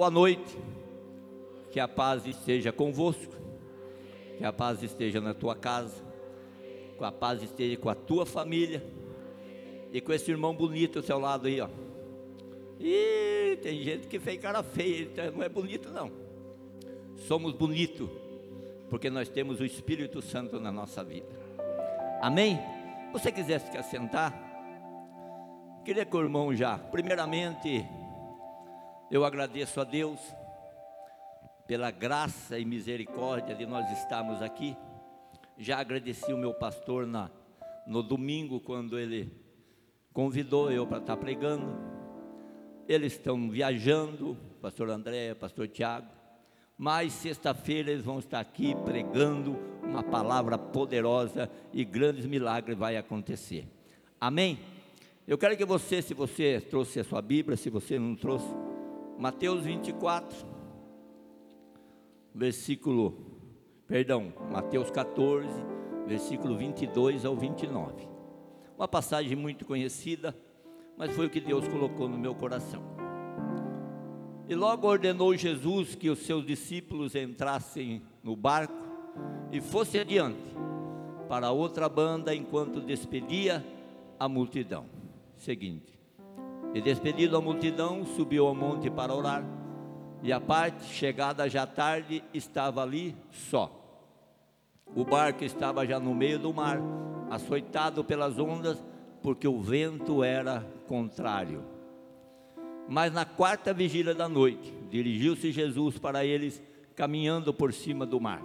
Boa noite. Que a paz esteja convosco. Que a paz esteja na tua casa. Que a paz esteja com a tua família. E com esse irmão bonito ao seu lado aí, ó. E tem gente que fez cara feia, então não é bonito não. Somos bonitos, porque nós temos o Espírito Santo na nossa vida. Amém? Você quisesse se assentar? Queria que o irmão já, primeiramente, eu agradeço a Deus pela graça e misericórdia de nós estarmos aqui. Já agradeci o meu pastor na, no domingo, quando ele convidou eu para estar pregando. Eles estão viajando, pastor André, pastor Tiago. Mas sexta-feira eles vão estar aqui pregando uma palavra poderosa e grandes milagres vai acontecer. Amém? Eu quero que você, se você trouxe a sua Bíblia, se você não trouxe, Mateus 24, versículo, perdão, Mateus 14, versículo 22 ao 29. Uma passagem muito conhecida, mas foi o que Deus colocou no meu coração. E logo ordenou Jesus que os seus discípulos entrassem no barco e fossem adiante para outra banda enquanto despedia a multidão. Seguinte: e despedido a multidão, subiu ao monte para orar. E a parte, chegada já tarde, estava ali só. O barco estava já no meio do mar, açoitado pelas ondas, porque o vento era contrário. Mas na quarta vigília da noite, dirigiu-se Jesus para eles, caminhando por cima do mar.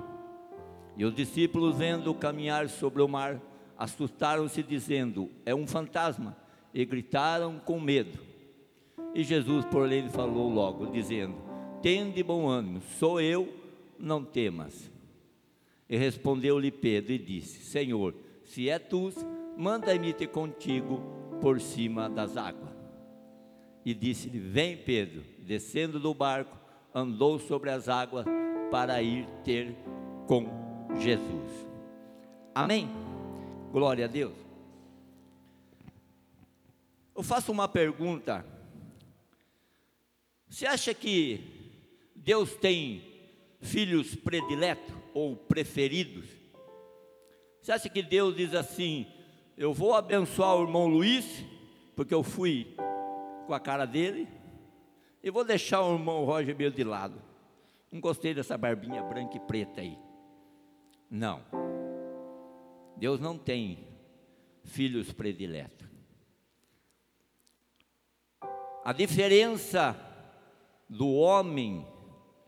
E os discípulos, vendo caminhar sobre o mar, assustaram-se, dizendo: É um fantasma e gritaram com medo. E Jesus, por lhe falou logo, dizendo: Tende bom ânimo, sou eu, não temas. E respondeu-lhe Pedro e disse: Senhor, se é tu, manda-me ter contigo por cima das águas. E disse-lhe: Vem, Pedro. Descendo do barco, andou sobre as águas para ir ter com Jesus. Amém? Glória a Deus. Eu faço uma pergunta. Você acha que Deus tem filhos prediletos ou preferidos? Você acha que Deus diz assim: Eu vou abençoar o irmão Luiz, porque eu fui com a cara dele, e vou deixar o irmão Roger meio de lado. Não gostei dessa barbinha branca e preta aí. Não. Deus não tem filhos prediletos. A diferença do homem,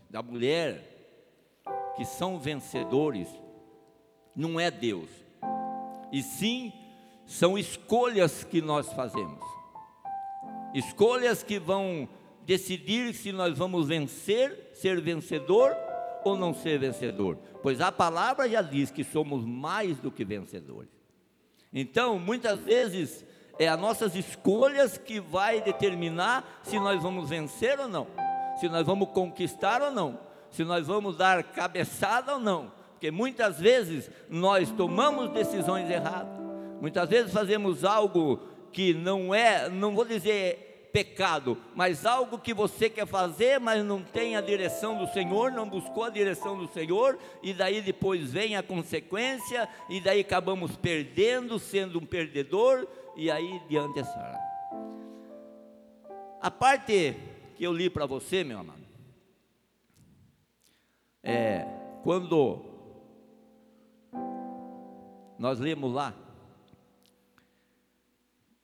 da mulher, que são vencedores, não é Deus, e sim são escolhas que nós fazemos, escolhas que vão decidir se nós vamos vencer, ser vencedor ou não ser vencedor, pois a palavra já diz que somos mais do que vencedores. Então, muitas vezes é as nossas escolhas que vai determinar se nós vamos vencer ou não, se nós vamos conquistar ou não, se nós vamos dar cabeçada ou não, porque muitas vezes nós tomamos decisões erradas, muitas vezes fazemos algo que não é, não vou dizer pecado, mas algo que você quer fazer, mas não tem a direção do Senhor, não buscou a direção do Senhor, e daí depois vem a consequência, e daí acabamos perdendo, sendo um perdedor, e aí diante a senhora. A parte que eu li para você, meu amado, é quando nós lemos lá,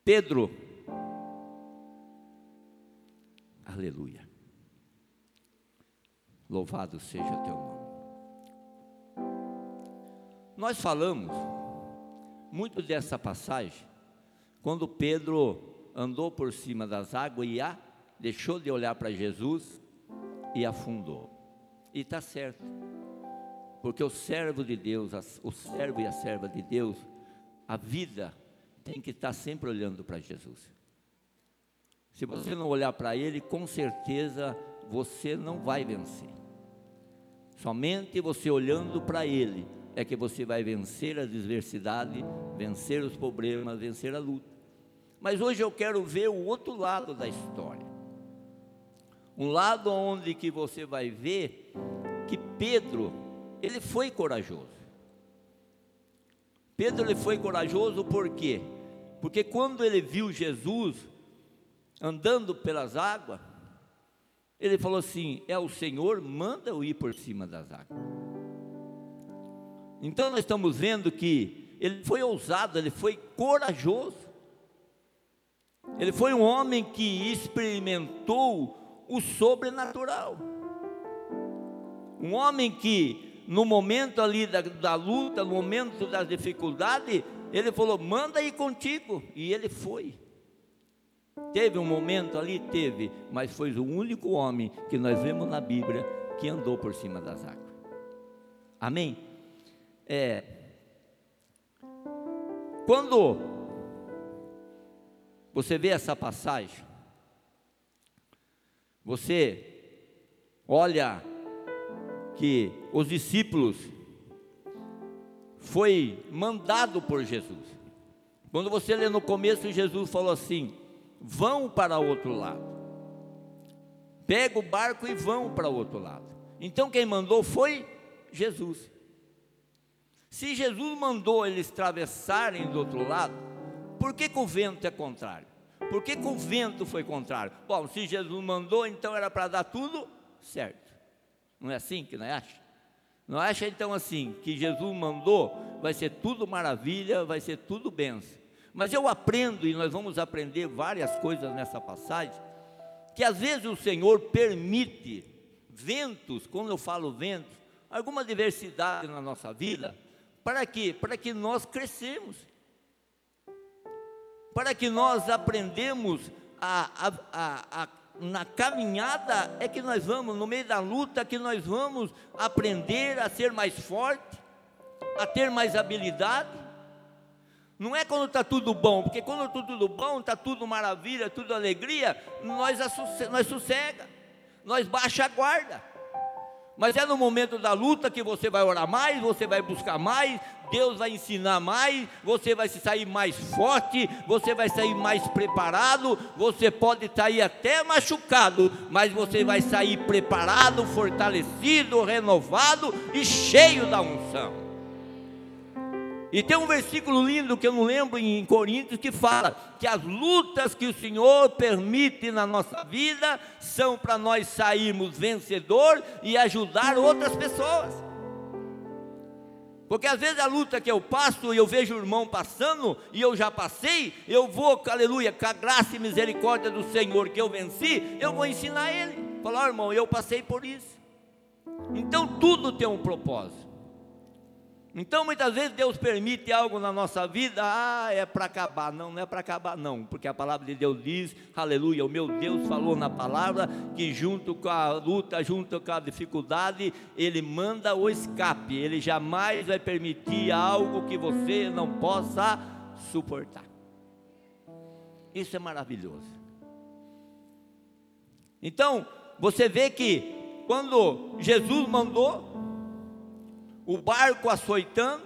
Pedro, aleluia, louvado seja teu nome. Nós falamos muito dessa passagem quando Pedro andou por cima das águas e a, deixou de olhar para Jesus e afundou. E está certo, porque o servo de Deus, o servo e a serva de Deus, a vida tem que estar sempre olhando para Jesus. Se você não olhar para Ele, com certeza você não vai vencer. Somente você olhando para Ele é que você vai vencer a adversidade, vencer os problemas, vencer a luta. Mas hoje eu quero ver o outro lado da história. Um lado onde que você vai ver que Pedro, ele foi corajoso. Pedro ele foi corajoso por quê? Porque quando ele viu Jesus andando pelas águas, ele falou assim: É o Senhor, manda eu ir por cima das águas. Então nós estamos vendo que ele foi ousado, ele foi corajoso. Ele foi um homem que experimentou o sobrenatural. Um homem que, no momento ali da, da luta, no momento da dificuldade, ele falou: manda ir contigo. E ele foi. Teve um momento ali? Teve, mas foi o único homem que nós vemos na Bíblia que andou por cima das águas. Amém? É. Quando você vê essa passagem, você olha que os discípulos foi mandado por Jesus. Quando você lê no começo, Jesus falou assim: vão para outro lado. Pega o barco e vão para outro lado. Então quem mandou foi Jesus. Se Jesus mandou eles atravessarem do outro lado, por que, que o vento é contrário? Por que, que o vento foi contrário? Bom, se Jesus mandou, então era para dar tudo certo. Não é assim que nós acha? Não acha então assim que Jesus mandou, vai ser tudo maravilha, vai ser tudo benção. Mas eu aprendo, e nós vamos aprender várias coisas nessa passagem, que às vezes o Senhor permite ventos, quando eu falo ventos, alguma diversidade na nossa vida, para quê? Para que nós crescemos para que nós aprendemos a, a, a, na caminhada é que nós vamos, no meio da luta, que nós vamos aprender a ser mais forte, a ter mais habilidade. Não é quando está tudo bom, porque quando está tudo bom, está tudo maravilha, tudo alegria, nós, nós sossega, nós baixa a guarda. Mas é no momento da luta que você vai orar mais, você vai buscar mais, Deus vai ensinar mais, você vai sair mais forte, você vai sair mais preparado, você pode sair até machucado, mas você vai sair preparado, fortalecido, renovado e cheio da unção. E tem um versículo lindo que eu não lembro em Coríntios que fala que as lutas que o Senhor permite na nossa vida são para nós sairmos vencedor e ajudar outras pessoas. Porque às vezes a luta que eu passo e eu vejo o irmão passando e eu já passei, eu vou, aleluia, com a graça e misericórdia do Senhor que eu venci, eu vou ensinar ele. Falar, irmão, eu passei por isso. Então tudo tem um propósito. Então muitas vezes Deus permite algo na nossa vida, ah, é para acabar. Não, não é para acabar, não, porque a palavra de Deus diz, aleluia, o meu Deus falou na palavra que junto com a luta, junto com a dificuldade, Ele manda o escape, Ele jamais vai permitir algo que você não possa suportar. Isso é maravilhoso. Então, você vê que quando Jesus mandou, o barco açoitando,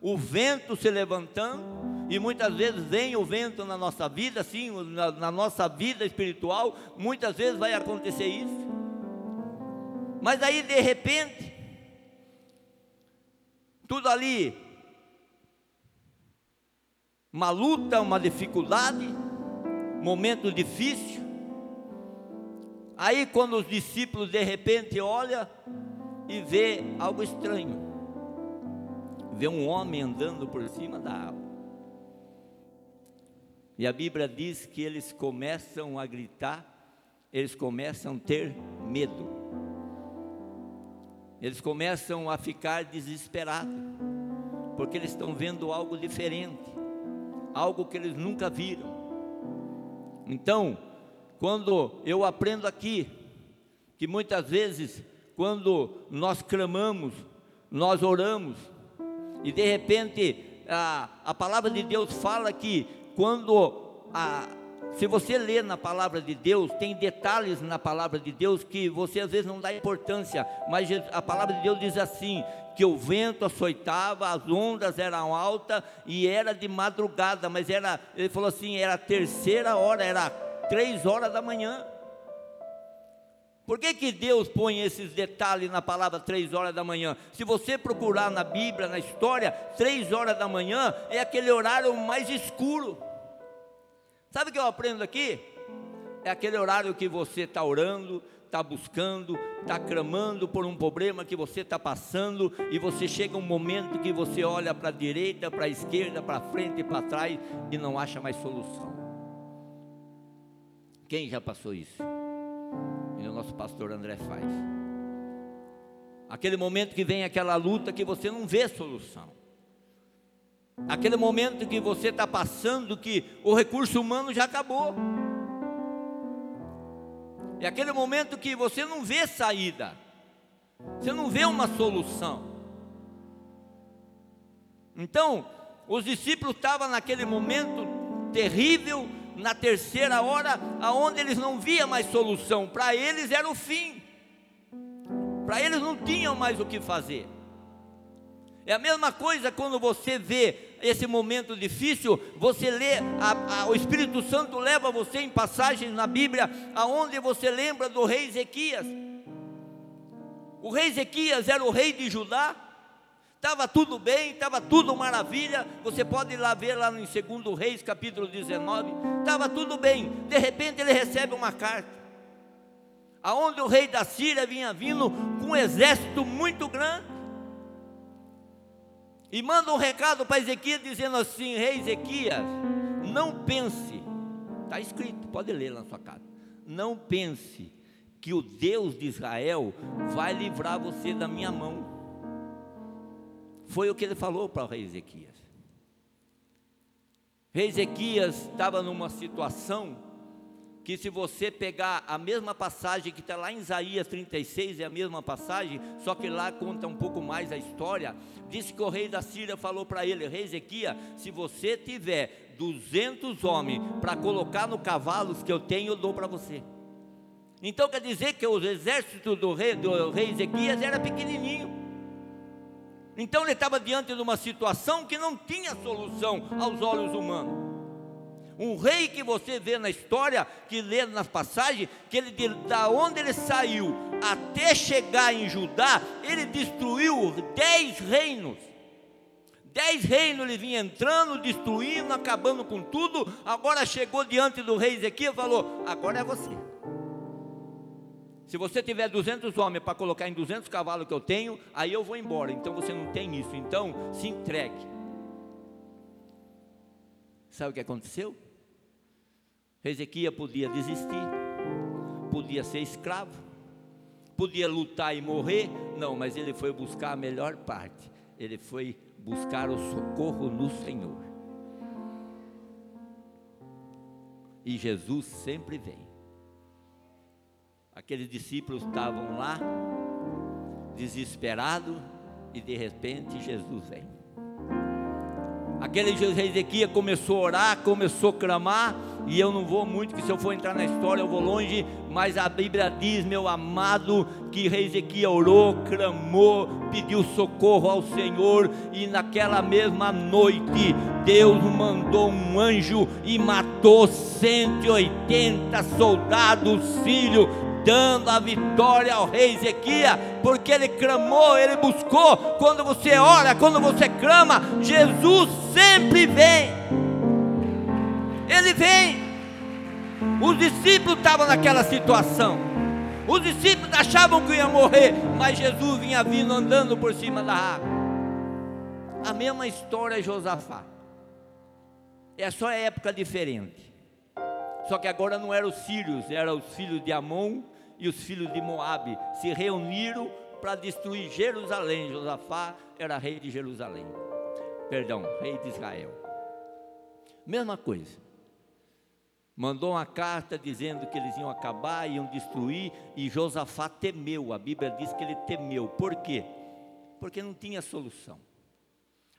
o vento se levantando, e muitas vezes vem o vento na nossa vida, sim, na, na nossa vida espiritual, muitas vezes vai acontecer isso. Mas aí de repente, tudo ali, uma luta, uma dificuldade, momento difícil. Aí quando os discípulos de repente olham e vê algo estranho vê um homem andando por cima da água. E a Bíblia diz que eles começam a gritar, eles começam a ter medo. Eles começam a ficar desesperados, porque eles estão vendo algo diferente, algo que eles nunca viram. Então, quando eu aprendo aqui, que muitas vezes, quando nós clamamos, nós oramos, e de repente, a, a palavra de Deus fala que quando a, se você lê na palavra de Deus, tem detalhes na palavra de Deus que você às vezes não dá importância, mas a palavra de Deus diz assim: que o vento açoitava, as ondas eram altas e era de madrugada, mas era, ele falou assim, era a terceira hora, era três horas da manhã. Por que, que Deus põe esses detalhes na palavra três horas da manhã? Se você procurar na Bíblia, na história, três horas da manhã é aquele horário mais escuro. Sabe o que eu aprendo aqui? É aquele horário que você está orando, está buscando, está clamando por um problema que você está passando, e você chega um momento que você olha para a direita, para a esquerda, para frente e para trás e não acha mais solução. Quem já passou isso? E o nosso pastor André faz. Aquele momento que vem aquela luta que você não vê solução. Aquele momento que você está passando que o recurso humano já acabou. É aquele momento que você não vê saída. Você não vê uma solução. Então, os discípulos estavam naquele momento terrível na terceira hora, aonde eles não via mais solução, para eles era o fim. Para eles não tinham mais o que fazer. É a mesma coisa quando você vê esse momento difícil, você lê, a, a, o Espírito Santo leva você em passagens na Bíblia, aonde você lembra do rei Ezequias. O rei Ezequias era o rei de Judá, estava tudo bem, estava tudo maravilha. Você pode ir lá ver lá em 2 Reis, capítulo 19. Estava tudo bem. De repente ele recebe uma carta. Aonde o rei da Síria vinha vindo com um exército muito grande. E manda um recado para Ezequias dizendo assim: Rei Ezequias, não pense, está escrito, pode ler lá na sua casa. Não pense que o Deus de Israel vai livrar você da minha mão foi o que ele falou para o rei Ezequias. Rei Ezequias estava numa situação que se você pegar a mesma passagem que está lá em Isaías 36, é a mesma passagem, só que lá conta um pouco mais a história, disse que o rei da Síria falou para ele, rei Ezequias, se você tiver 200 homens para colocar no cavalos que eu tenho, eu dou para você. Então quer dizer que os exércitos do rei, do rei Ezequias era pequenininho. Então ele estava diante de uma situação que não tinha solução aos olhos humanos. Um rei que você vê na história, que lê nas passagens, que ele da onde ele saiu até chegar em Judá, ele destruiu dez reinos. Dez reinos ele vinha entrando, destruindo, acabando com tudo. Agora chegou diante do rei Ezequiel e falou: Agora é você. Se você tiver 200 homens para colocar em 200 cavalos que eu tenho, aí eu vou embora. Então você não tem isso. Então se entregue. Sabe o que aconteceu? Ezequias podia desistir, podia ser escravo, podia lutar e morrer. Não, mas ele foi buscar a melhor parte. Ele foi buscar o socorro no Senhor. E Jesus sempre vem. Aqueles discípulos estavam lá, desesperados, e de repente Jesus vem. Aquele Ezequias começou a orar, começou a clamar, e eu não vou muito, que se eu for entrar na história eu vou longe, mas a Bíblia diz, meu amado, que Ezequias orou, clamou, pediu socorro ao Senhor, e naquela mesma noite Deus mandou um anjo e matou 180 soldados sírios dando a vitória ao rei Ezequias, porque ele clamou, ele buscou. Quando você ora, quando você clama, Jesus sempre vem. Ele vem. Os discípulos estavam naquela situação. Os discípulos achavam que iam morrer, mas Jesus vinha vindo andando por cima da água. A mesma história de Josafá. É só época diferente. Só que agora não eram os sírios, eram os filhos de Amon e os filhos de Moabe se reuniram para destruir Jerusalém. Josafá era rei de Jerusalém. Perdão, rei de Israel. Mesma coisa. Mandou uma carta dizendo que eles iam acabar, iam destruir, e Josafá temeu. A Bíblia diz que ele temeu. Por quê? Porque não tinha solução.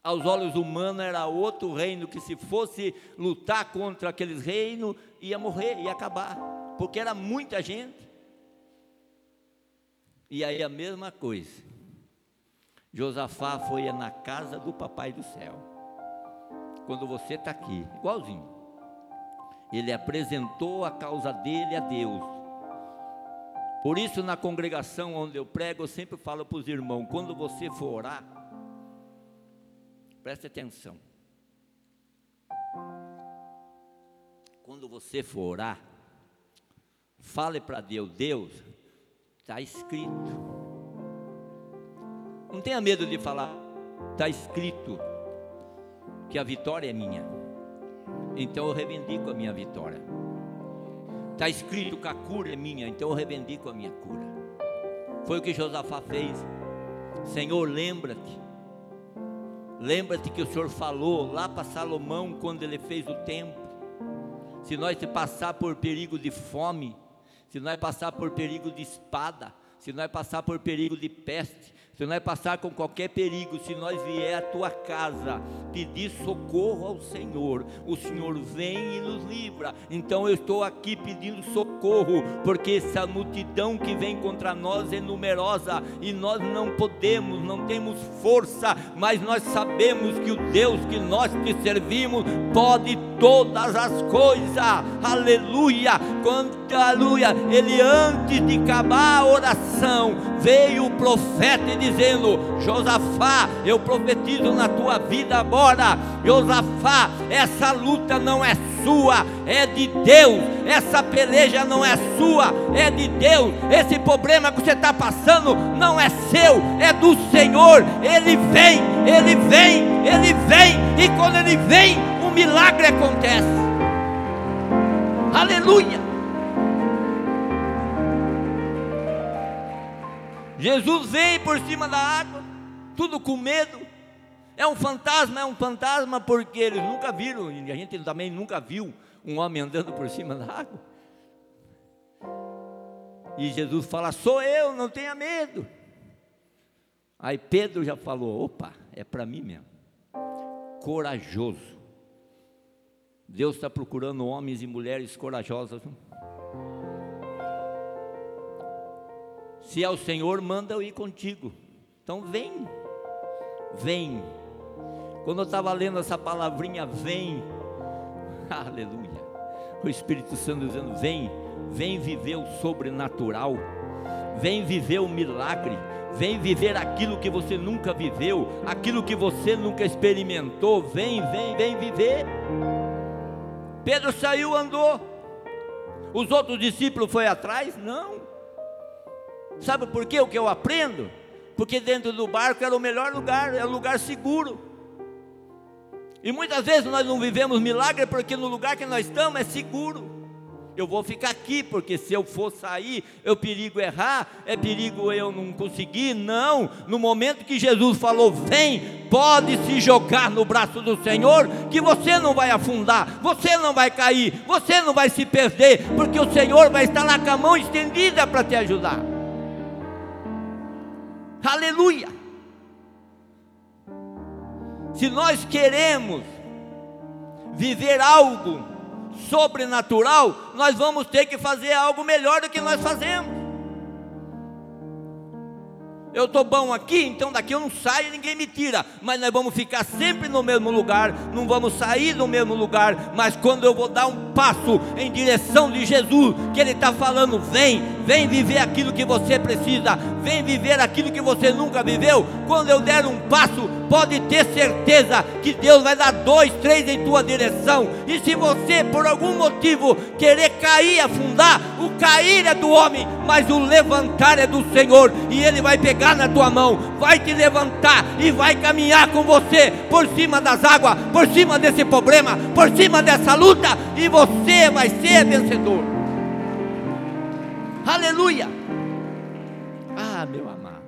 Aos olhos humanos era outro reino que, se fosse lutar contra aqueles reinos, ia morrer, ia acabar, porque era muita gente. E aí a mesma coisa. Josafá foi na casa do papai do céu. Quando você está aqui, igualzinho. Ele apresentou a causa dele a Deus. Por isso, na congregação onde eu prego, eu sempre falo para os irmãos: quando você for orar, preste atenção. Quando você for orar, fale para Deus: Deus, está escrito. Não tenha medo de falar, está escrito que a vitória é minha. Então eu reivindico a minha vitória. Está escrito que a cura é minha, então eu reivindico a minha cura. Foi o que Josafá fez. Senhor, lembra-te. Lembra-te que o Senhor falou lá para Salomão quando ele fez o templo. Se nós se passar por perigo de fome, se nós passar por perigo de espada, se nós passar por perigo de peste, se nós passar com qualquer perigo, se nós vier à tua casa pedir socorro ao Senhor, o Senhor vem e nos livra. Então eu estou aqui pedindo socorro, porque essa multidão que vem contra nós é numerosa e nós não podemos, não temos força, mas nós sabemos que o Deus que nós te servimos pode todas as coisas. Aleluia! Quando aleluia, ele antes de acabar a oração, veio o profeta e dizendo: Josafá, eu profetizo na tua vida agora. Josafá, essa luta não é sua, é de Deus. Essa peleja não é sua, é de Deus. Esse problema que você está passando não é seu, é do Senhor. Ele vem, ele vem, ele vem, e quando ele vem, o milagre acontece. Aleluia. Jesus vem por cima da água, tudo com medo. É um fantasma, é um fantasma porque eles nunca viram, e a gente também nunca viu um homem andando por cima da água. E Jesus fala: Sou eu, não tenha medo. Aí Pedro já falou: opa, é para mim mesmo. Corajoso. Deus está procurando homens e mulheres corajosas. Se é o Senhor, manda eu ir contigo. Então vem, vem. Quando eu estava lendo essa palavrinha, vem, aleluia. O Espírito Santo dizendo: vem, vem viver o sobrenatural, vem viver o milagre, vem viver aquilo que você nunca viveu, aquilo que você nunca experimentou. Vem, vem, vem viver. Pedro saiu, andou. Os outros discípulos foi atrás? Não. Sabe por quê? O que eu aprendo? Porque dentro do barco era o melhor lugar, é o lugar seguro. E muitas vezes nós não vivemos milagre porque no lugar que nós estamos é seguro. Eu vou ficar aqui, porque se eu for sair, é perigo errar, é perigo eu não conseguir. Não, no momento que Jesus falou, vem, pode se jogar no braço do Senhor, que você não vai afundar, você não vai cair, você não vai se perder, porque o Senhor vai estar lá com a mão estendida para te ajudar. Aleluia! Se nós queremos viver algo sobrenatural, nós vamos ter que fazer algo melhor do que nós fazemos eu estou bom aqui, então daqui eu não saio e ninguém me tira. Mas nós vamos ficar sempre no mesmo lugar, não vamos sair do mesmo lugar. Mas quando eu vou dar um passo em direção de Jesus, que Ele está falando, vem, vem viver aquilo que você precisa, vem viver aquilo que você nunca viveu. Quando eu der um passo, pode ter certeza que Deus vai dar dois, três em tua direção. E se você, por algum motivo, querer cair, afundar, o cair é do homem, mas o levantar é do Senhor, e Ele vai pegar na tua mão, vai te levantar e vai caminhar com você por cima das águas, por cima desse problema, por cima dessa luta, e você vai ser vencedor. Aleluia! Ah, meu amado,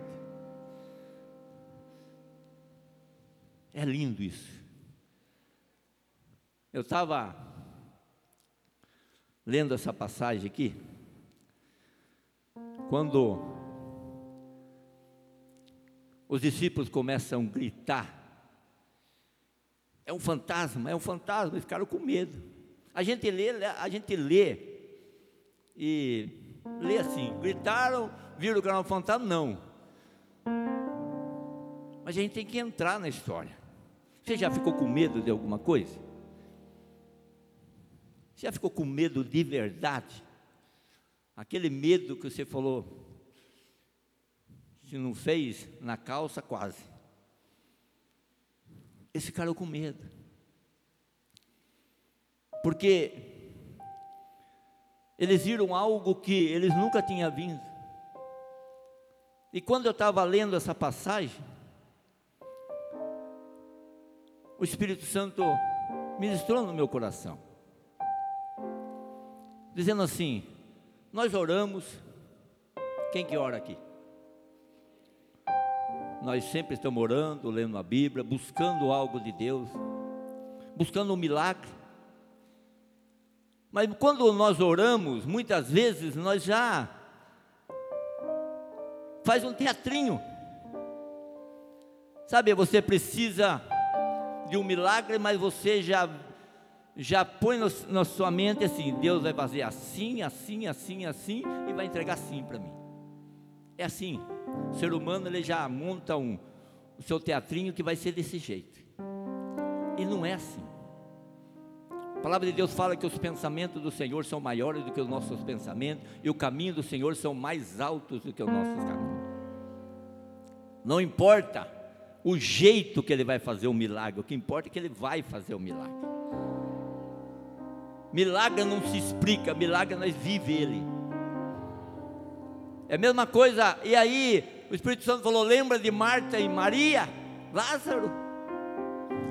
é lindo isso. Eu estava lendo essa passagem aqui, quando os discípulos começam a gritar. É um fantasma, é um fantasma, eles ficaram com medo. A gente lê, a gente lê e lê assim, gritaram, viram era um fantasma? Não. Mas a gente tem que entrar na história. Você já ficou com medo de alguma coisa? Você já ficou com medo de verdade? Aquele medo que você falou, se não fez, na calça, quase. Eles ficaram com medo. Porque eles viram algo que eles nunca tinham visto. E quando eu estava lendo essa passagem, o Espírito Santo ministrou no meu coração, dizendo assim: Nós oramos, quem que ora aqui? Nós sempre estamos orando, lendo a Bíblia, buscando algo de Deus, buscando um milagre. Mas quando nós oramos, muitas vezes nós já faz um teatrinho. Sabe, você precisa de um milagre, mas você já já põe no, na sua mente assim, Deus vai fazer assim, assim, assim, assim e vai entregar assim para mim. É assim. O ser humano ele já monta um, o seu teatrinho que vai ser desse jeito. E não é assim. A palavra de Deus fala que os pensamentos do Senhor são maiores do que os nossos pensamentos e o caminho do Senhor são mais altos do que os nossos caminhos. Não importa o jeito que ele vai fazer o milagre, o que importa é que ele vai fazer o milagre. Milagre não se explica, milagre nós vive ele. É a mesma coisa, e aí o Espírito Santo falou: lembra de Marta e Maria? Lázaro.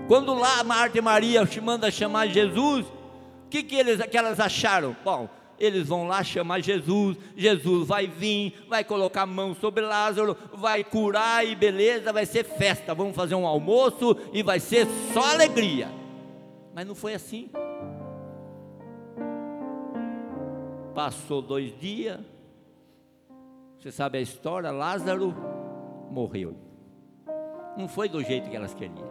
Quando lá Marta e Maria manda chamar Jesus, o que, que, eles, que elas acharam? Bom, eles vão lá chamar Jesus, Jesus vai vir, vai colocar a mão sobre Lázaro, vai curar e beleza, vai ser festa, vamos fazer um almoço e vai ser só alegria. Mas não foi assim. Passou dois dias, você sabe a história, Lázaro morreu. Não foi do jeito que elas queriam,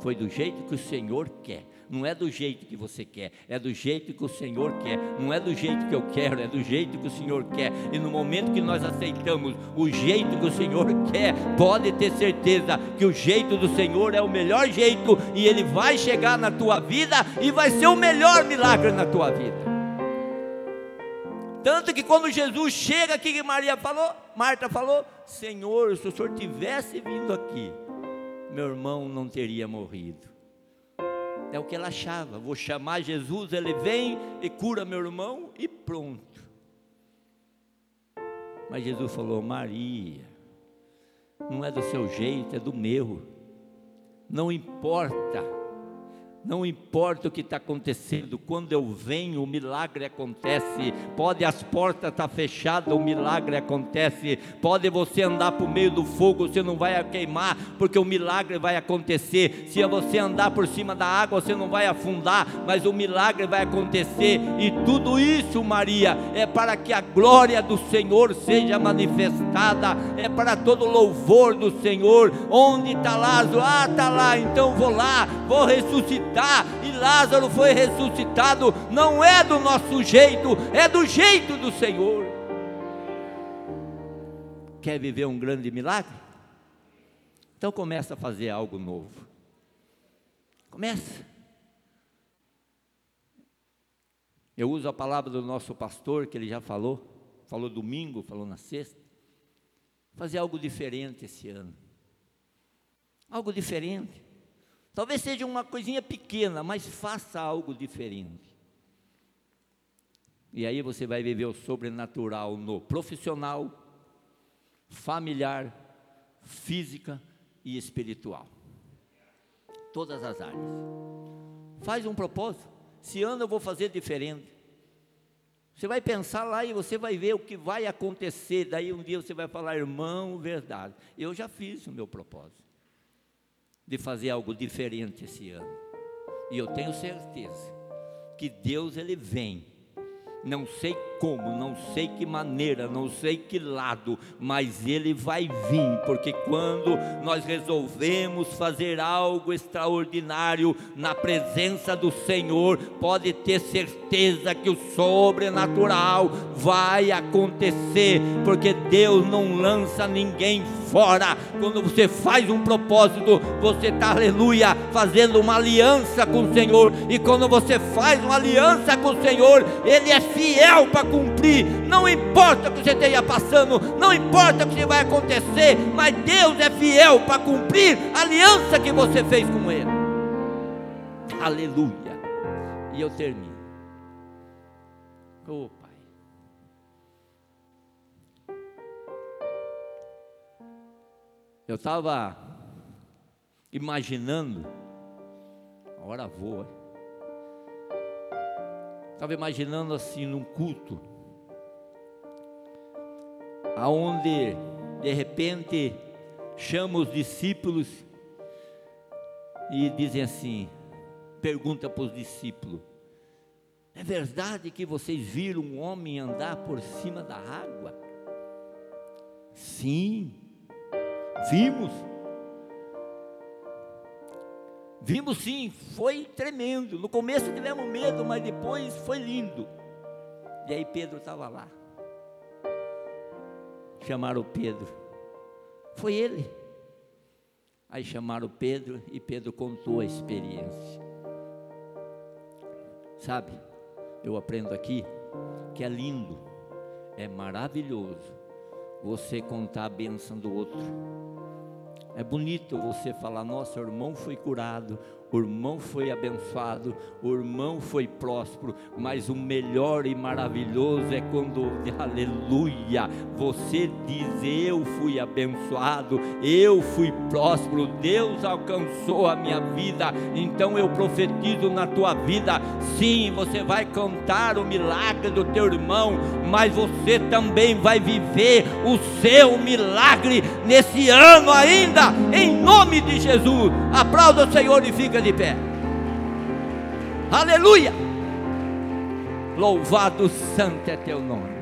foi do jeito que o Senhor quer não é do jeito que você quer, é do jeito que o Senhor quer, não é do jeito que eu quero, é do jeito que o Senhor quer. E no momento que nós aceitamos o jeito que o Senhor quer, pode ter certeza que o jeito do Senhor é o melhor jeito e ele vai chegar na tua vida e vai ser o melhor milagre na tua vida. Tanto que quando Jesus chega aqui, Maria falou, Marta falou: Senhor, se o Senhor tivesse vindo aqui, meu irmão não teria morrido. É o que ela achava. Vou chamar Jesus, ele vem e cura meu irmão e pronto. Mas Jesus falou: Maria, não é do seu jeito, é do meu. Não importa não importa o que está acontecendo, quando eu venho, o milagre acontece. Pode as portas estar tá fechadas, o milagre acontece. Pode você andar por meio do fogo, você não vai queimar, porque o milagre vai acontecer. Se você andar por cima da água, você não vai afundar, mas o milagre vai acontecer. E tudo isso, Maria, é para que a glória do Senhor seja manifestada, é para todo louvor do Senhor. Onde está Lázaro? Ah, está lá, então vou lá, vou ressuscitar ressuscitar, e Lázaro foi ressuscitado, não é do nosso jeito, é do jeito do Senhor. Quer viver um grande milagre? Então começa a fazer algo novo. Começa. Eu uso a palavra do nosso pastor, que ele já falou, falou domingo, falou na sexta. Fazer algo diferente esse ano. Algo diferente. Talvez seja uma coisinha pequena, mas faça algo diferente. E aí você vai viver o sobrenatural no profissional, familiar, física e espiritual. Todas as áreas. Faz um propósito. Esse ano eu vou fazer diferente. Você vai pensar lá e você vai ver o que vai acontecer. Daí um dia você vai falar, irmão, verdade. Eu já fiz o meu propósito de fazer algo diferente esse ano. E eu tenho certeza que Deus ele vem não sei como, não sei que maneira, não sei que lado, mas ele vai vir, porque quando nós resolvemos fazer algo extraordinário na presença do Senhor, pode ter certeza que o sobrenatural vai acontecer, porque Deus não lança ninguém fora. Quando você faz um propósito, você está, aleluia, fazendo uma aliança com o Senhor, e quando você faz uma aliança com o Senhor, Ele é fiel para cumprir. Não importa o que você esteja passando, não importa o que vai acontecer, mas Deus é fiel para cumprir a aliança que você fez com Ele. Aleluia. E eu termino. Oh, Pai. Eu estava imaginando, a hora voa. Estava imaginando assim num culto, aonde de repente chama os discípulos e dizem assim: pergunta para os discípulos: é verdade que vocês viram um homem andar por cima da água? Sim, vimos. Vimos sim, foi tremendo. No começo tivemos medo, mas depois foi lindo. E aí Pedro estava lá. Chamaram Pedro. Foi ele. Aí chamaram Pedro e Pedro contou a experiência. Sabe, eu aprendo aqui que é lindo, é maravilhoso você contar a bênção do outro. É bonito você falar: nossa, o irmão foi curado, o irmão foi abençoado, o irmão foi próspero, mas o melhor e maravilhoso é quando, aleluia, você diz: Eu fui abençoado, eu fui próspero, Deus alcançou a minha vida, então eu profetizo na tua vida. Sim, você vai cantar o milagre do teu irmão, mas você também vai viver o seu milagre nesse ano ainda, em nome de Jesus. Aplauda o Senhor e fica de pé. Aleluia! Louvado santo é teu nome.